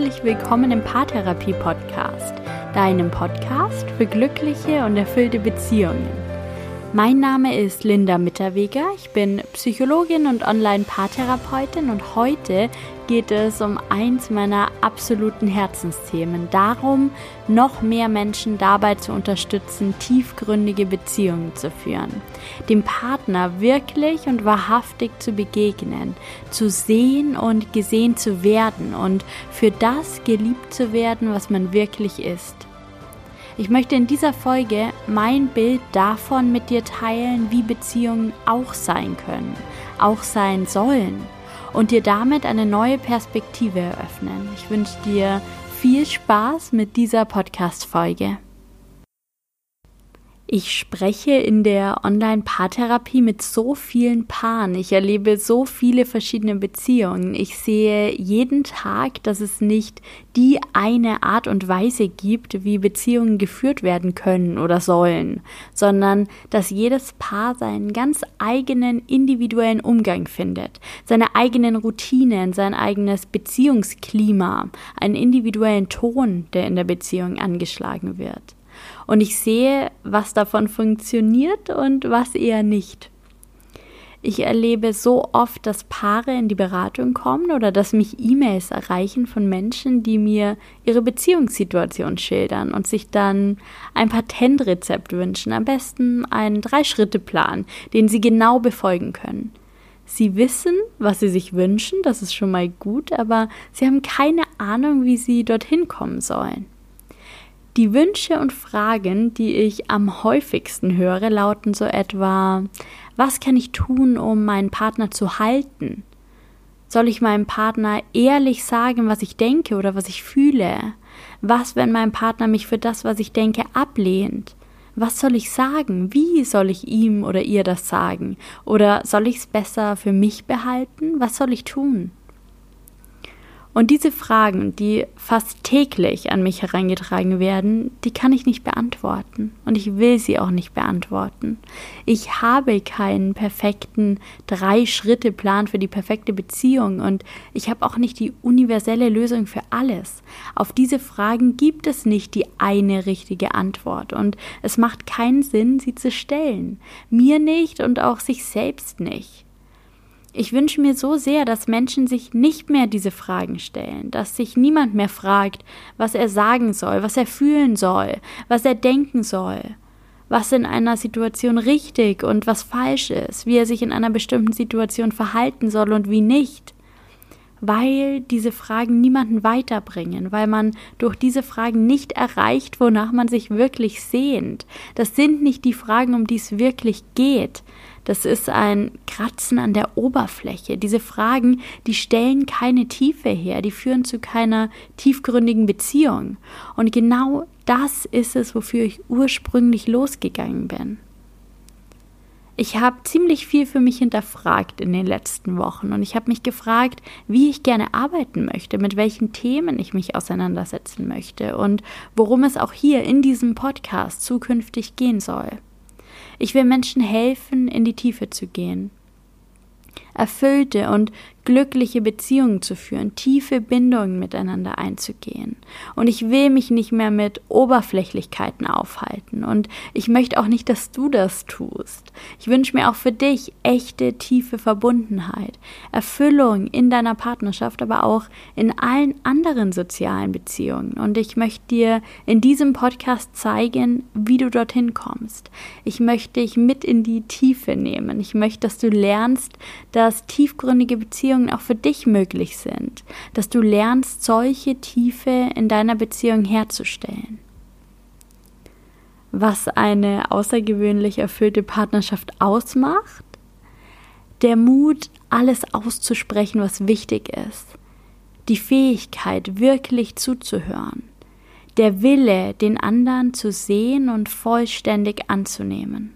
herzlich willkommen im Paartherapie Podcast, deinem Podcast für glückliche und erfüllte Beziehungen. Mein Name ist Linda Mitterweger, ich bin Psychologin und Online-Paartherapeutin und heute geht es um eins meiner absoluten Herzensthemen, darum, noch mehr Menschen dabei zu unterstützen, tiefgründige Beziehungen zu führen, dem Partner wirklich und wahrhaftig zu begegnen, zu sehen und gesehen zu werden und für das geliebt zu werden, was man wirklich ist. Ich möchte in dieser Folge mein Bild davon mit dir teilen, wie Beziehungen auch sein können, auch sein sollen und dir damit eine neue Perspektive eröffnen. Ich wünsche dir viel Spaß mit dieser Podcast-Folge. Ich spreche in der Online-Paartherapie mit so vielen Paaren. Ich erlebe so viele verschiedene Beziehungen. Ich sehe jeden Tag, dass es nicht die eine Art und Weise gibt, wie Beziehungen geführt werden können oder sollen, sondern dass jedes Paar seinen ganz eigenen individuellen Umgang findet, seine eigenen Routinen, sein eigenes Beziehungsklima, einen individuellen Ton, der in der Beziehung angeschlagen wird und ich sehe, was davon funktioniert und was eher nicht. Ich erlebe so oft, dass Paare in die Beratung kommen oder dass mich E-Mails erreichen von Menschen, die mir ihre Beziehungssituation schildern und sich dann ein Patentrezept wünschen, am besten einen Drei-Schritte-Plan, den sie genau befolgen können. Sie wissen, was sie sich wünschen, das ist schon mal gut, aber sie haben keine Ahnung, wie sie dorthin kommen sollen. Die Wünsche und Fragen, die ich am häufigsten höre, lauten so etwa, was kann ich tun, um meinen Partner zu halten? Soll ich meinem Partner ehrlich sagen, was ich denke oder was ich fühle? Was, wenn mein Partner mich für das, was ich denke, ablehnt? Was soll ich sagen? Wie soll ich ihm oder ihr das sagen? Oder soll ich es besser für mich behalten? Was soll ich tun? Und diese Fragen, die fast täglich an mich herangetragen werden, die kann ich nicht beantworten. Und ich will sie auch nicht beantworten. Ich habe keinen perfekten Drei-Schritte-Plan für die perfekte Beziehung und ich habe auch nicht die universelle Lösung für alles. Auf diese Fragen gibt es nicht die eine richtige Antwort und es macht keinen Sinn, sie zu stellen. Mir nicht und auch sich selbst nicht. Ich wünsche mir so sehr, dass Menschen sich nicht mehr diese Fragen stellen, dass sich niemand mehr fragt, was er sagen soll, was er fühlen soll, was er denken soll, was in einer Situation richtig und was falsch ist, wie er sich in einer bestimmten Situation verhalten soll und wie nicht, weil diese Fragen niemanden weiterbringen, weil man durch diese Fragen nicht erreicht, wonach man sich wirklich sehnt. Das sind nicht die Fragen, um die es wirklich geht, das ist ein Kratzen an der Oberfläche. Diese Fragen, die stellen keine Tiefe her, die führen zu keiner tiefgründigen Beziehung. Und genau das ist es, wofür ich ursprünglich losgegangen bin. Ich habe ziemlich viel für mich hinterfragt in den letzten Wochen und ich habe mich gefragt, wie ich gerne arbeiten möchte, mit welchen Themen ich mich auseinandersetzen möchte und worum es auch hier in diesem Podcast zukünftig gehen soll. Ich will Menschen helfen, in die Tiefe zu gehen. Erfüllte und glückliche Beziehungen zu führen, tiefe Bindungen miteinander einzugehen. Und ich will mich nicht mehr mit Oberflächlichkeiten aufhalten. Und ich möchte auch nicht, dass du das tust. Ich wünsche mir auch für dich echte, tiefe Verbundenheit, Erfüllung in deiner Partnerschaft, aber auch in allen anderen sozialen Beziehungen. Und ich möchte dir in diesem Podcast zeigen, wie du dorthin kommst. Ich möchte dich mit in die Tiefe nehmen. Ich möchte, dass du lernst, dass tiefgründige Beziehungen Beziehungen auch für dich möglich sind, dass du lernst, solche Tiefe in deiner Beziehung herzustellen. Was eine außergewöhnlich erfüllte Partnerschaft ausmacht? Der Mut, alles auszusprechen, was wichtig ist. Die Fähigkeit, wirklich zuzuhören. Der Wille, den anderen zu sehen und vollständig anzunehmen.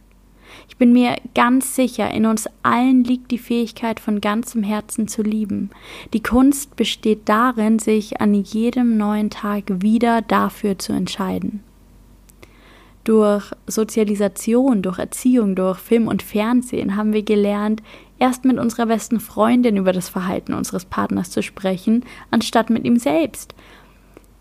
Ich bin mir ganz sicher, in uns allen liegt die Fähigkeit, von ganzem Herzen zu lieben. Die Kunst besteht darin, sich an jedem neuen Tag wieder dafür zu entscheiden. Durch Sozialisation, durch Erziehung, durch Film und Fernsehen haben wir gelernt, erst mit unserer besten Freundin über das Verhalten unseres Partners zu sprechen, anstatt mit ihm selbst.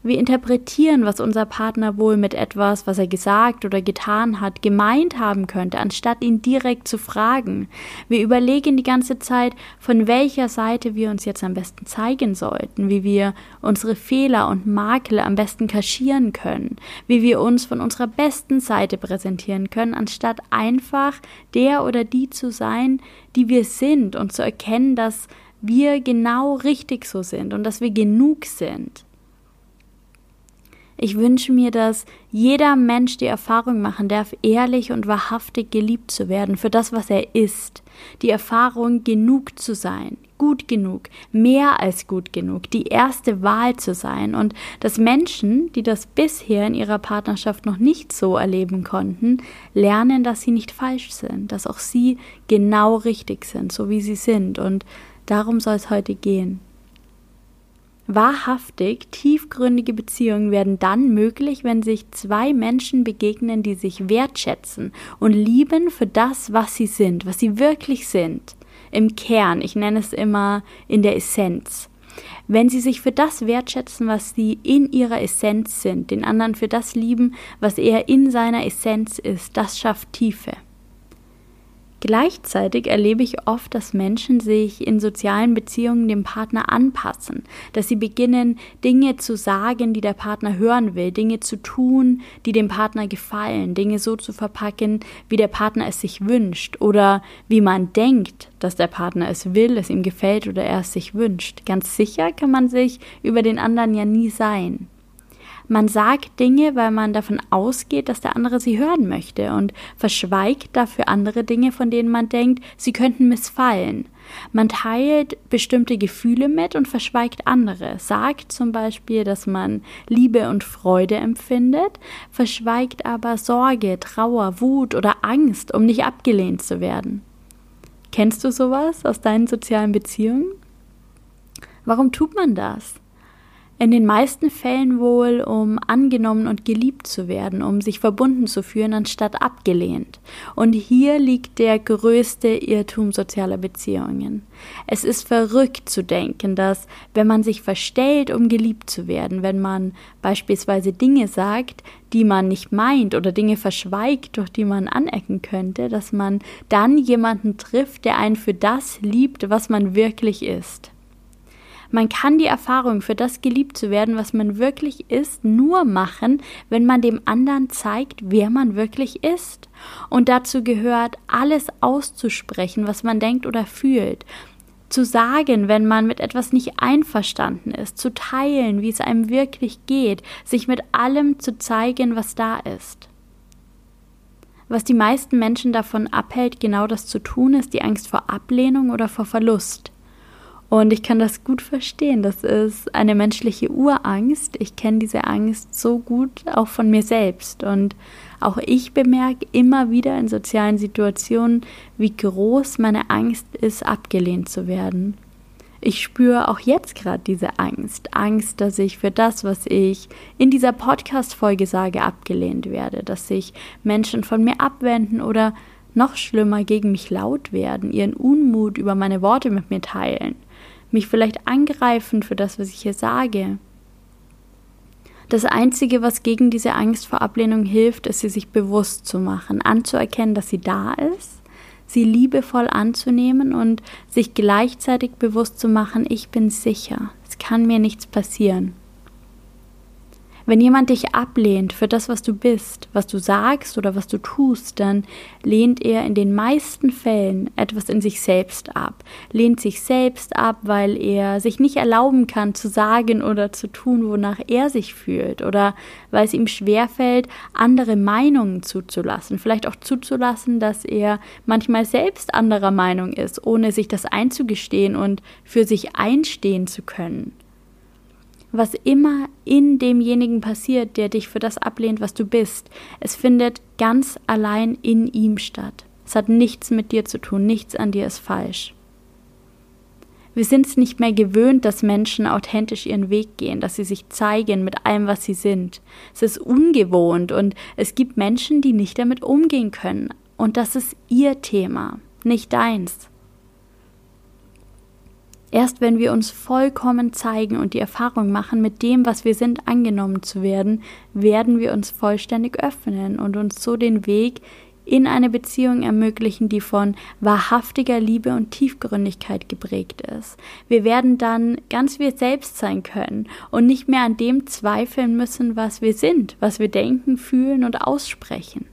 Wir interpretieren, was unser Partner wohl mit etwas, was er gesagt oder getan hat, gemeint haben könnte, anstatt ihn direkt zu fragen. Wir überlegen die ganze Zeit, von welcher Seite wir uns jetzt am besten zeigen sollten, wie wir unsere Fehler und Makel am besten kaschieren können, wie wir uns von unserer besten Seite präsentieren können, anstatt einfach der oder die zu sein, die wir sind und zu erkennen, dass wir genau richtig so sind und dass wir genug sind. Ich wünsche mir, dass jeder Mensch die Erfahrung machen darf, ehrlich und wahrhaftig geliebt zu werden für das, was er ist. Die Erfahrung, genug zu sein, gut genug, mehr als gut genug, die erste Wahl zu sein und dass Menschen, die das bisher in ihrer Partnerschaft noch nicht so erleben konnten, lernen, dass sie nicht falsch sind, dass auch sie genau richtig sind, so wie sie sind und darum soll es heute gehen. Wahrhaftig tiefgründige Beziehungen werden dann möglich, wenn sich zwei Menschen begegnen, die sich wertschätzen und lieben für das, was sie sind, was sie wirklich sind. Im Kern, ich nenne es immer in der Essenz. Wenn sie sich für das wertschätzen, was sie in ihrer Essenz sind, den anderen für das lieben, was er in seiner Essenz ist, das schafft Tiefe. Gleichzeitig erlebe ich oft, dass Menschen sich in sozialen Beziehungen dem Partner anpassen, dass sie beginnen, Dinge zu sagen, die der Partner hören will, Dinge zu tun, die dem Partner gefallen, Dinge so zu verpacken, wie der Partner es sich wünscht oder wie man denkt, dass der Partner es will, es ihm gefällt oder er es sich wünscht. Ganz sicher kann man sich über den anderen ja nie sein. Man sagt Dinge, weil man davon ausgeht, dass der andere sie hören möchte und verschweigt dafür andere Dinge, von denen man denkt, sie könnten missfallen. Man teilt bestimmte Gefühle mit und verschweigt andere, sagt zum Beispiel, dass man Liebe und Freude empfindet, verschweigt aber Sorge, Trauer, Wut oder Angst, um nicht abgelehnt zu werden. Kennst du sowas aus deinen sozialen Beziehungen? Warum tut man das? In den meisten Fällen wohl, um angenommen und geliebt zu werden, um sich verbunden zu fühlen, anstatt abgelehnt. Und hier liegt der größte Irrtum sozialer Beziehungen. Es ist verrückt zu denken, dass wenn man sich verstellt, um geliebt zu werden, wenn man beispielsweise Dinge sagt, die man nicht meint oder Dinge verschweigt, durch die man anecken könnte, dass man dann jemanden trifft, der einen für das liebt, was man wirklich ist. Man kann die Erfahrung, für das geliebt zu werden, was man wirklich ist, nur machen, wenn man dem anderen zeigt, wer man wirklich ist. Und dazu gehört, alles auszusprechen, was man denkt oder fühlt zu sagen, wenn man mit etwas nicht einverstanden ist, zu teilen, wie es einem wirklich geht, sich mit allem zu zeigen, was da ist. Was die meisten Menschen davon abhält, genau das zu tun, ist die Angst vor Ablehnung oder vor Verlust. Und ich kann das gut verstehen. Das ist eine menschliche Urangst. Ich kenne diese Angst so gut auch von mir selbst. Und auch ich bemerke immer wieder in sozialen Situationen, wie groß meine Angst ist, abgelehnt zu werden. Ich spüre auch jetzt gerade diese Angst. Angst, dass ich für das, was ich in dieser Podcast-Folge sage, abgelehnt werde. Dass sich Menschen von mir abwenden oder noch schlimmer gegen mich laut werden, ihren Unmut über meine Worte mit mir teilen mich vielleicht angreifen für das, was ich hier sage. Das Einzige, was gegen diese Angst vor Ablehnung hilft, ist, sie sich bewusst zu machen, anzuerkennen, dass sie da ist, sie liebevoll anzunehmen und sich gleichzeitig bewusst zu machen, ich bin sicher, es kann mir nichts passieren. Wenn jemand dich ablehnt für das, was du bist, was du sagst oder was du tust, dann lehnt er in den meisten Fällen etwas in sich selbst ab, lehnt sich selbst ab, weil er sich nicht erlauben kann zu sagen oder zu tun, wonach er sich fühlt oder weil es ihm schwerfällt, andere Meinungen zuzulassen, vielleicht auch zuzulassen, dass er manchmal selbst anderer Meinung ist, ohne sich das einzugestehen und für sich einstehen zu können was immer in demjenigen passiert, der dich für das ablehnt, was du bist, es findet ganz allein in ihm statt. Es hat nichts mit dir zu tun, nichts an dir ist falsch. Wir sind es nicht mehr gewöhnt, dass Menschen authentisch ihren Weg gehen, dass sie sich zeigen mit allem, was sie sind. Es ist ungewohnt und es gibt Menschen, die nicht damit umgehen können. Und das ist ihr Thema, nicht deins. Erst wenn wir uns vollkommen zeigen und die Erfahrung machen, mit dem, was wir sind, angenommen zu werden, werden wir uns vollständig öffnen und uns so den Weg in eine Beziehung ermöglichen, die von wahrhaftiger Liebe und Tiefgründigkeit geprägt ist. Wir werden dann ganz wir selbst sein können und nicht mehr an dem zweifeln müssen, was wir sind, was wir denken, fühlen und aussprechen.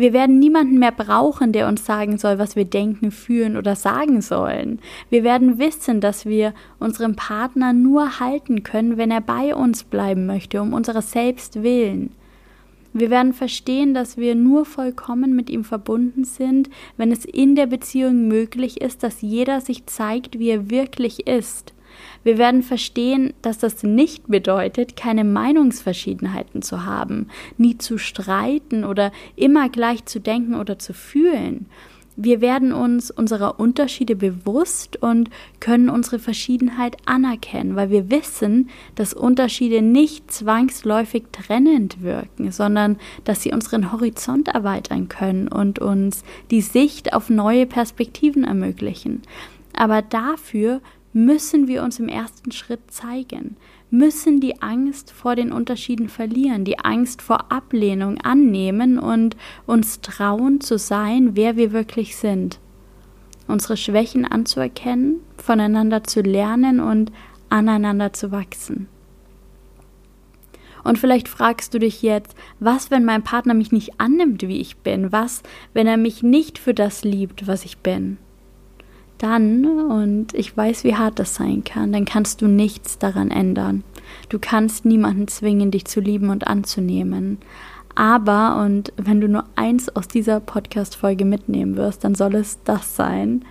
Wir werden niemanden mehr brauchen, der uns sagen soll, was wir denken, fühlen oder sagen sollen. Wir werden wissen, dass wir unseren Partner nur halten können, wenn er bei uns bleiben möchte, um unseres Selbst willen. Wir werden verstehen, dass wir nur vollkommen mit ihm verbunden sind, wenn es in der Beziehung möglich ist, dass jeder sich zeigt, wie er wirklich ist. Wir werden verstehen, dass das nicht bedeutet, keine Meinungsverschiedenheiten zu haben, nie zu streiten oder immer gleich zu denken oder zu fühlen. Wir werden uns unserer Unterschiede bewusst und können unsere Verschiedenheit anerkennen, weil wir wissen, dass Unterschiede nicht zwangsläufig trennend wirken, sondern dass sie unseren Horizont erweitern können und uns die Sicht auf neue Perspektiven ermöglichen. Aber dafür müssen wir uns im ersten Schritt zeigen, müssen die Angst vor den Unterschieden verlieren, die Angst vor Ablehnung annehmen und uns trauen zu sein, wer wir wirklich sind. Unsere Schwächen anzuerkennen, voneinander zu lernen und aneinander zu wachsen. Und vielleicht fragst du dich jetzt, was, wenn mein Partner mich nicht annimmt, wie ich bin? Was, wenn er mich nicht für das liebt, was ich bin? Dann, und ich weiß, wie hart das sein kann, dann kannst du nichts daran ändern. Du kannst niemanden zwingen, dich zu lieben und anzunehmen. Aber, und wenn du nur eins aus dieser Podcast-Folge mitnehmen wirst, dann soll es das sein.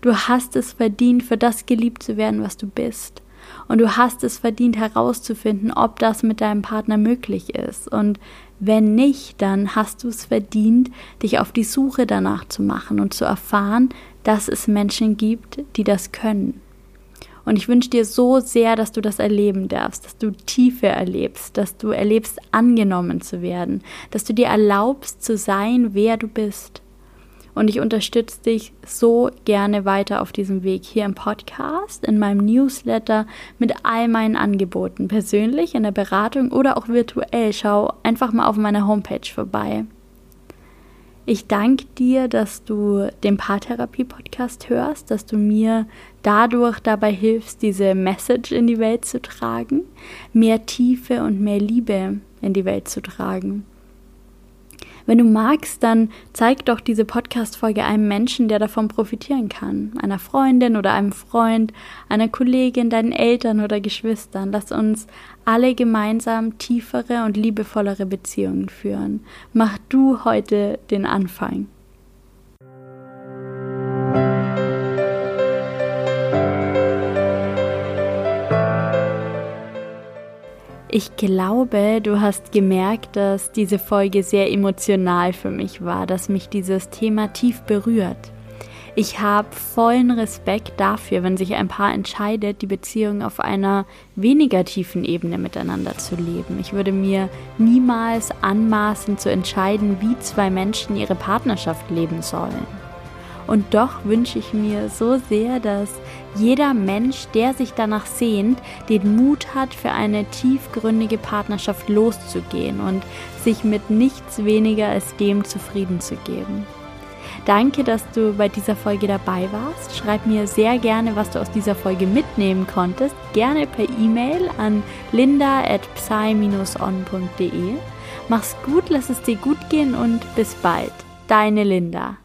Du hast es verdient, für das geliebt zu werden, was du bist. Und du hast es verdient, herauszufinden, ob das mit deinem Partner möglich ist. Und wenn nicht, dann hast du es verdient, dich auf die Suche danach zu machen und zu erfahren, dass es Menschen gibt, die das können. Und ich wünsche dir so sehr, dass du das erleben darfst, dass du Tiefe erlebst, dass du erlebst, angenommen zu werden, dass du dir erlaubst zu sein, wer du bist. Und ich unterstütze dich so gerne weiter auf diesem Weg hier im Podcast, in meinem Newsletter, mit all meinen Angeboten, persönlich in der Beratung oder auch virtuell. Schau einfach mal auf meiner Homepage vorbei. Ich danke dir, dass du den Paartherapie-Podcast hörst, dass du mir dadurch dabei hilfst, diese Message in die Welt zu tragen, mehr Tiefe und mehr Liebe in die Welt zu tragen. Wenn du magst, dann zeig doch diese Podcast-Folge einem Menschen, der davon profitieren kann. Einer Freundin oder einem Freund, einer Kollegin, deinen Eltern oder Geschwistern. Lass uns alle gemeinsam tiefere und liebevollere Beziehungen führen. Mach du heute den Anfang. Ich glaube, du hast gemerkt, dass diese Folge sehr emotional für mich war, dass mich dieses Thema tief berührt. Ich habe vollen Respekt dafür, wenn sich ein Paar entscheidet, die Beziehung auf einer weniger tiefen Ebene miteinander zu leben. Ich würde mir niemals anmaßen zu entscheiden, wie zwei Menschen ihre Partnerschaft leben sollen. Und doch wünsche ich mir so sehr, dass jeder Mensch, der sich danach sehnt, den Mut hat, für eine tiefgründige Partnerschaft loszugehen und sich mit nichts weniger als dem zufrieden zu geben. Danke, dass du bei dieser Folge dabei warst. Schreib mir sehr gerne, was du aus dieser Folge mitnehmen konntest. Gerne per E-Mail an linda at psy-on.de. Mach's gut, lass es dir gut gehen und bis bald. Deine Linda.